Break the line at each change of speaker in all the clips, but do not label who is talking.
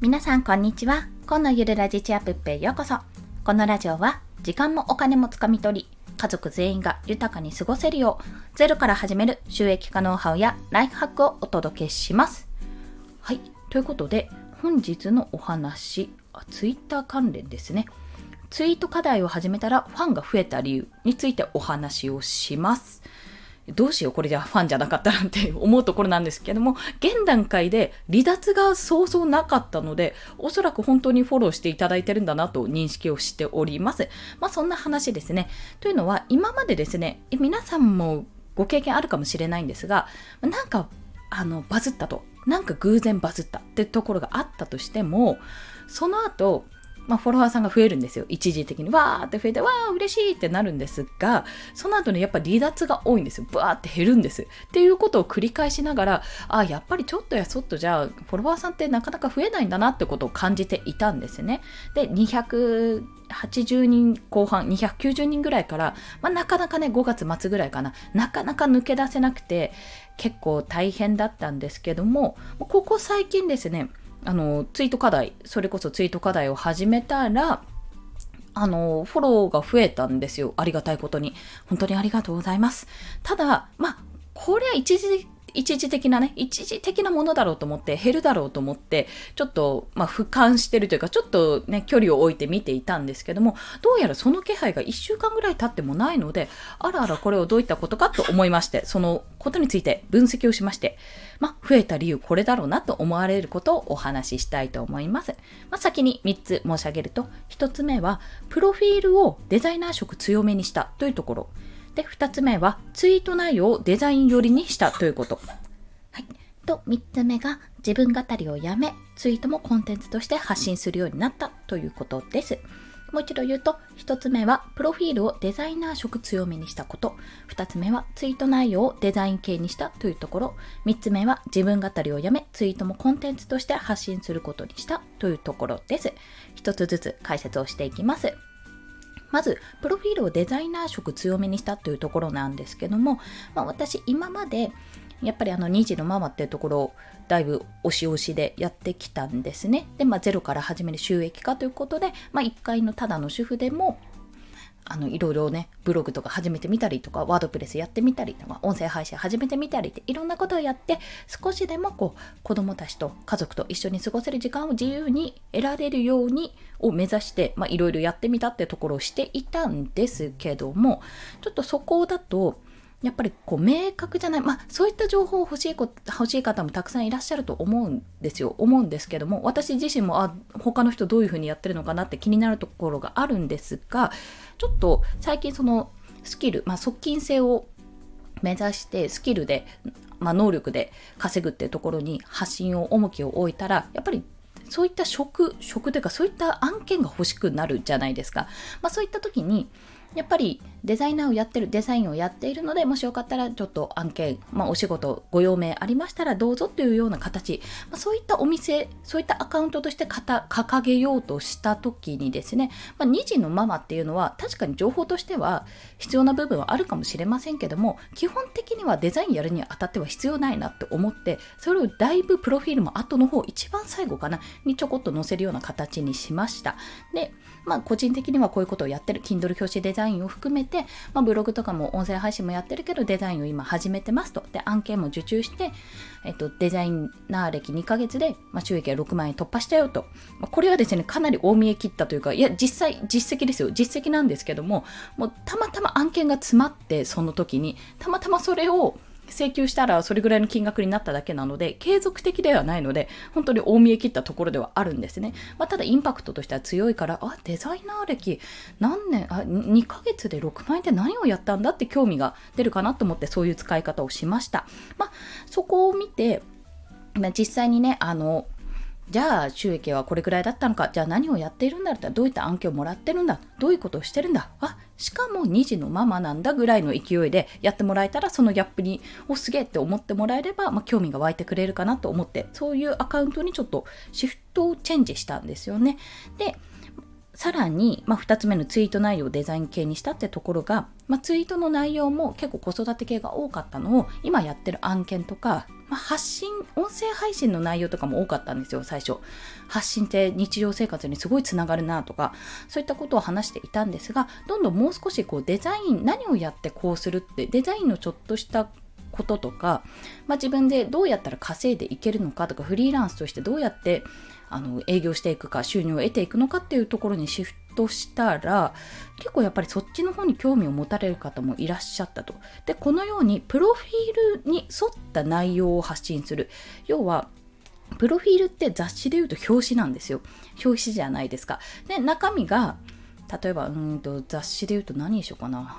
皆さんこんにちは。今のゆるラジチアップへようこそ。このラジオは時間もお金もつかみ取り家族全員が豊かに過ごせるようゼロから始める収益化ノウハウやライフハックをお届けします。はい。ということで本日のお話ツイッター関連ですね。ツイート課題を始めたらファンが増えた理由についてお話をします。どうしよう、これじゃファンじゃなかったなんて思うところなんですけども、現段階で離脱がそうそうなかったので、おそらく本当にフォローしていただいてるんだなと認識をしております。まあそんな話ですね。というのは、今までですね、皆さんもご経験あるかもしれないんですが、なんか、あの、バズったと。なんか偶然バズったってところがあったとしても、その後、まあ、フォロワーさんが増えるんですよ。一時的に。わーって増えて、わー嬉しいってなるんですが、その後にやっぱ離脱が多いんですよ。バーって減るんです。っていうことを繰り返しながら、あ、やっぱりちょっとやそっとじゃあ、フォロワーさんってなかなか増えないんだなってことを感じていたんですね。で、280人後半、290人ぐらいから、まあ、なかなかね、5月末ぐらいかな、なかなか抜け出せなくて、結構大変だったんですけども、ここ最近ですね、あのツイート課題それこそツイート課題を始めたらあのフォローが増えたんですよ。ありがたいことに。本当にありがとうございます。ただまあこれは一時一時的なね、一時的なものだろうと思って、減るだろうと思って、ちょっと、まあ、俯瞰してるというか、ちょっとね、距離を置いて見ていたんですけども、どうやらその気配が1週間ぐらい経ってもないので、あらあらこれをどういったことかと思いまして、そのことについて分析をしまして、まあ、増えた理由これだろうなと思われることをお話ししたいと思います。まあ、先に3つ申し上げると、1つ目は、プロフィールをデザイナー色強めにしたというところ。で、2つ目は、ツイート内容をデザイン寄りにしたということ。はい。と、3つ目が、自分語りをやめ、ツイートもコンテンツとして発信するようになったということです。もう一度言うと、1つ目は、プロフィールをデザイナー色強めにしたこと。2つ目は、ツイート内容をデザイン系にしたというところ。3つ目は、自分語りをやめ、ツイートもコンテンツとして発信することにしたというところです。1つずつ解説をしていきます。まず、プロフィールをデザイナー色強めにしたというところなんですけども、まあ、私、今まで、やっぱりあの2児のママっていうところをだいぶ押し押しでやってきたんですね。で、まあ、ゼロから始める収益化ということで、まあ、1階のただの主婦でもあのいろいろねブログとか始めてみたりとかワードプレスやってみたりとか音声配信始めてみたりっていろんなことをやって少しでもこう子供たちと家族と一緒に過ごせる時間を自由に得られるようにを目指してまあいろいろやってみたってところをしていたんですけどもちょっとそこだとやっぱりこう明確じゃない、まあそういった情報を欲しい欲しい方もたくさんいらっしゃると思うんですよ、思うんですけども、私自身もあ他の人どういうふうにやってるのかなって気になるところがあるんですが、ちょっと最近そのスキル、まあ側近性を目指してスキルで、まあ、能力で稼ぐっていうところに発信を重きを置いたら、やっぱりそういった職、職というかそういった案件が欲しくなるじゃないですか。まあそういった時に、やっぱりデザイナーをやってる、デザインをやっているので、もしよかったらちょっと案件、まあ、お仕事、ご用命ありましたらどうぞというような形、まあ、そういったお店、そういったアカウントとして掲げようとした時にですね、まあ、2児のママっていうのは確かに情報としては必要な部分はあるかもしれませんけども、基本的にはデザインやるにあたっては必要ないなって思って、それをだいぶプロフィールも後の方、一番最後かな、にちょこっと載せるような形にしました。で、まあ個人的にはこういうことをやってる、Kindle 表紙デザインを含めて、まあ、ブログとかも音声配信もやってるけどデザインを今始めてますと。で、案件も受注して、えっと、デザイナー歴2ヶ月で、まあ、収益は6万円突破したよと。まあ、これはですね、かなり大見え切ったというか、いや、実際、実績ですよ。実績なんですけども、もうたまたまま案件が詰まって、その時に、たまたまそれを、請求したらそれぐらいの金額になっただけなので、継続的ではないので、本当に大見え切ったところではあるんですね。まあ、ただインパクトとしては強いから、あ、デザイナー歴何年、あ、2ヶ月で6万円で何をやったんだって興味が出るかなと思ってそういう使い方をしました。まあ、そこを見て、まあ、実際にね、あの、じゃあ収益はこれくらいだったのか。じゃあ何をやっているんだったらどういった案件をもらってるんだ。どういうことをしてるんだ。あしかも2児のママなんだぐらいの勢いでやってもらえたらそのギャップにおすげえって思ってもらえれば、まあ、興味が湧いてくれるかなと思って。そういうアカウントにちょっとシフトをチェンジしたんですよね。でさらに、まあ、2つ目のツイート内容をデザイン系にしたってところが、まあ、ツイートの内容も結構子育て系が多かったのを今やってる案件とか、まあ、発信音声配信の内容とかも多かったんですよ最初。発信って日常生活にすごいつながるなとかそういったことを話していたんですがどんどんもう少しこうデザイン何をやってこうするってデザインのちょっとしたこととか、まあ、自分でどうやったら稼いでいけるのかとかフリーランスとしてどうやってあの営業していくか収入を得ていくのかっていうところにシフトしたら結構やっぱりそっちの方に興味を持たれる方もいらっしゃったと。でこのようにプロフィールに沿った内容を発信する要はプロフィールって雑誌で言うと表紙なんですよ表紙じゃないですか。で中身が例えばうんと雑誌で言うと何にしようかな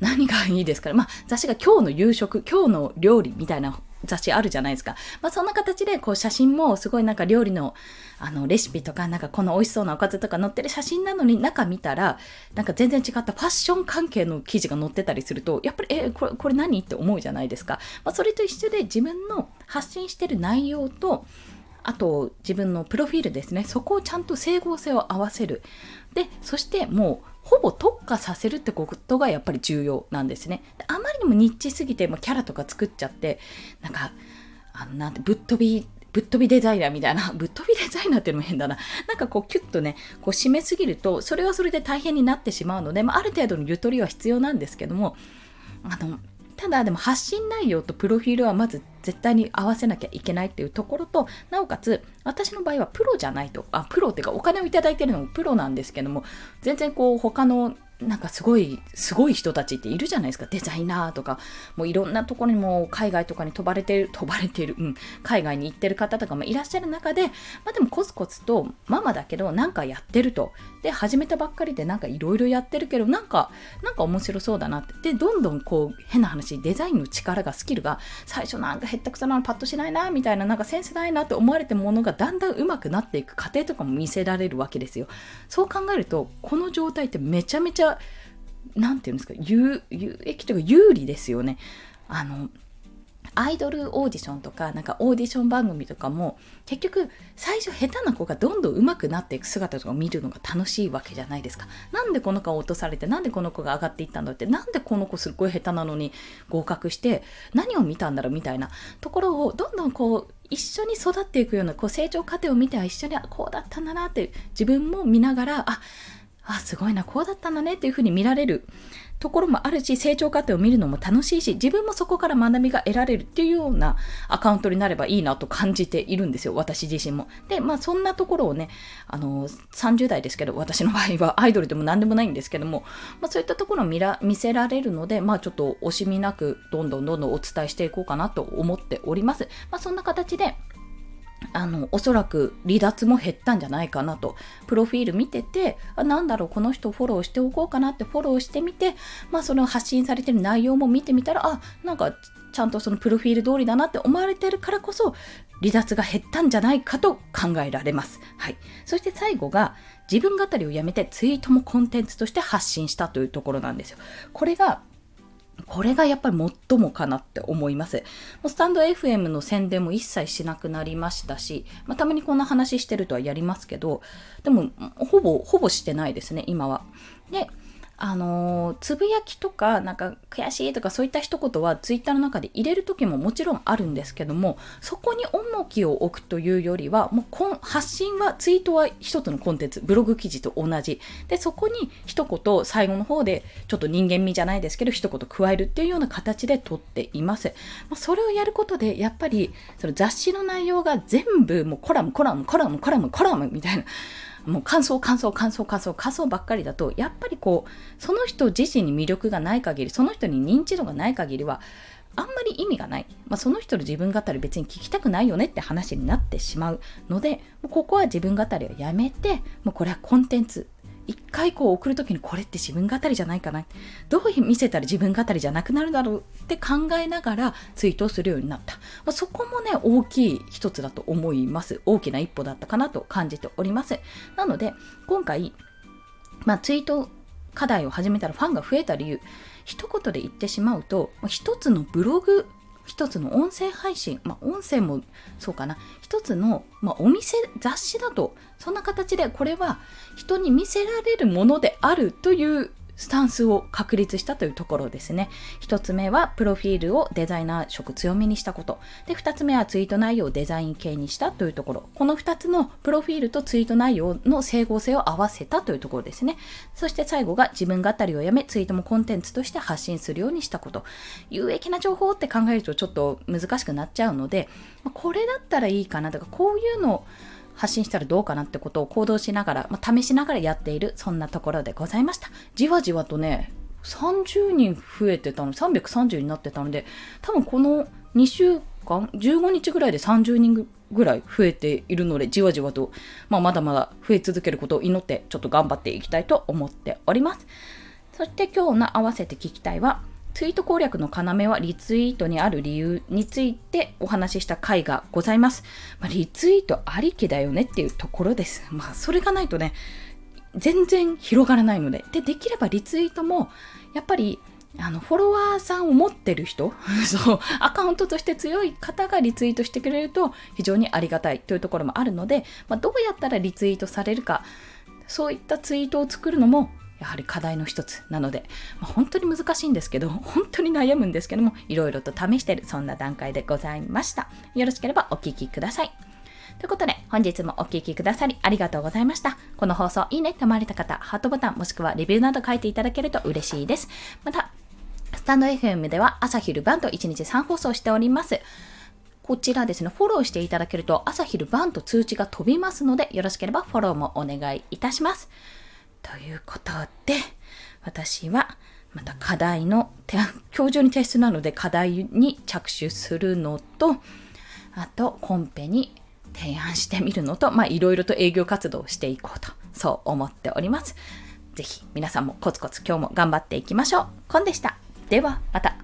何がいいですか。まあ、雑誌が今日の夕食、今日の料理みたいな雑誌あるじゃないですか。まあ、そんな形で、こう、写真もすごいなんか料理の、あの、レシピとか、なんかこの美味しそうなおかずとか載ってる写真なのに、中見たら、なんか全然違ったファッション関係の記事が載ってたりすると、やっぱり、え、これ、これ何？って思うじゃないですか。まあ、それと一緒で自分の発信してる内容と、あと自分のプロフィールですねそこをちゃんと整合性を合わせるでそしてもうほぼ特化させるってことがやっぱり重要なんですね。あまりにもニッチすぎて、もキャラとか作っちゃって、なんか、あの、なんて、ぶっ飛び、ぶっ飛びデザイナーみたいな、ぶっ飛びデザイナーっていうのも変だな。なんかこう、キュッとね、こう、締めすぎると、それはそれで大変になってしまうので、まあ、ある程度のゆとりは必要なんですけども、あの、ただでも発信内容とプロフィールはまず絶対に合わせなきゃいけないっていうところとなおかつ私の場合はプロじゃないとあプロっていうかお金をいただいてるのもプロなんですけども全然こう他のなんかすごい、すごい人たちっているじゃないですか。デザイナーとか、もういろんなところにも海外とかに飛ばれてる、飛ばれてる、うん、海外に行ってる方とかもいらっしゃる中で、まあでもコツコツとママだけどなんかやってると。で、始めたばっかりでなんかいろいろやってるけど、なんか、なんか面白そうだなって。で、どんどんこう、変な話、デザインの力が、スキルが、最初なんかへったくそなのパッとしないな、みたいな、なんかセンスないなって思われてるものがだんだん上手くなっていく過程とかも見せられるわけですよ。そう考えると、この状態ってめちゃめちゃ何て言うんですか有有益というか有利ですよね。あのアイドルオーディションとかなんかオーディション番組とかも結局最初下手な子がどんどん上手くなっていく姿とかを見るのが楽しいわけじゃないですか。なんでこの子が落とされてなんでこの子が上がっていったんだってなんでこの子すっごい下手なのに合格して何を見たんだろうみたいなところをどんどんこう一緒に育っていくようなこう成長過程を見ては一緒にこうだったんだなって自分も見ながらああ、すごいな、こうだったんだねっていうふうに見られるところもあるし、成長過程を見るのも楽しいし、自分もそこから学びが得られるっていうようなアカウントになればいいなと感じているんですよ、私自身も。で、まあそんなところをね、あの、30代ですけど、私の場合は アイドルでも何でもないんですけども、まあそういったところを見ら見せられるので、まあちょっと惜しみなくどんどんどんどんお伝えしていこうかなと思っております。まあそんな形で、あのおそらく離脱も減ったんじゃないかなとプロフィール見ててあなんだろうこの人フォローしておこうかなってフォローしてみてまあその発信されてる内容も見てみたらあなんかちゃんとそのプロフィール通りだなって思われてるからこそ離脱が減ったんじゃないかと考えられます。はい。そして最後が自分語りをやめてツイートもコンテンツとして発信したというところなんですよ。これがこれがやっぱり最もかなって思います。もうスタンド FM の宣伝も一切しなくなりましたし、まあ、たまにこんな話してるとはやりますけど、でも、ほぼ、ほぼしてないですね、今は。で、あのつぶやきとか、なんか悔しいとかそういった一言はツイッターの中で入れる時ももちろんあるんですけども、そこに重きを置くというよりは、もう発信は、ツイートは一つのコンテンツ、ブログ記事と同じ。で、そこに一言最後の方でちょっと人間味じゃないですけど、一言加えるっていうような形で撮っています。まあ、それをやることで、やっぱりその雑誌の内容が全部もうコラム、コラム、コラム、コラム、コラムみたいな。もう感想感想感想感想感想ばっかりだとやっぱりこうその人自身に魅力がない限りその人に認知度がない限りはあんまり意味がない、まあ、その人の自分語り別に聞きたくないよねって話になってしまうのでここは自分語りをやめてもうこれはコンテンツ一回こう送るときにこれって自分語りじゃないかな。どう見せたら自分語りじゃなくなるだろうって考えながらツイートをするようになった、まあ、そこもね大きい一つだと思います。大きな一歩だったかなと感じております。なので今回、まあ、ツイート課題を始めたらファンが増えた理由。一言で言ってしまうと一つのブログ一つの音声配信、まあ、音声もそうかな。一つの、まあ、お店雑誌だとそんな形でこれは人に見せられるものであるというスタンスを確立したというところですね。一つ目はプロフィールをデザイナー色強めにしたこと。で、二つ目はツイート内容をデザイン系にしたというところ。この二つのプロフィールとツイート内容の整合性を合わせたというところですね。そして最後が自分語りをやめ、ツイートもコンテンツとして発信するようにしたこと。有益な情報って考えるとちょっと難しくなっちゃうので、これだったらいいかなとか、こういうのを発信したらどうかなってことを行動しながら、まあ、試しながらやっている、そんなところでございました。じわじわとね、30人増えてたの、330になってたので、多分この2週間、15日ぐらいで30人ぐらい増えているので、じわじわと、まあ、まだまだ増え続けることを祈って、ちょっと頑張っていきたいと思っております。そして今日の合わせて聞きたいは、ツイート攻略の要はリツイートにある理由についてお話しした回がございます。まあ、リツイートありきだよねっていうところです。まあ、それがないとね、全然広がらないので。で、できればリツイートも、やっぱり、あの、フォロワーさんを持ってる人、そう、アカウントとして強い方がリツイートしてくれると非常にありがたいというところもあるので、まあ、どうやったらリツイートされるか、そういったツイートを作るのもやはり課題の一つなので、まあ、本当に難しいんですけど、本当に悩むんですけども、いろいろと試してる、そんな段階でございました。よろしければお聴きください。ということで、本日もお聴きくださりありがとうございました。この放送いいねって思われた方、ハートボタンもしくはレビューなど書いていただけると嬉しいです。また、スタンド FM では朝昼晩と1日3放送しております。こちらですね、フォローしていただけると朝昼晩と通知が飛びますので、よろしければフォローもお願いいたします。ということで、私はまた課題の、今日中に提出なので課題に着手するのと、あとコンペに提案してみるのと、まあいろいろと営業活動をしていこうと、そう思っております。ぜひ皆さんもコツコツ今日も頑張っていきましょう。コンでした。ではまた。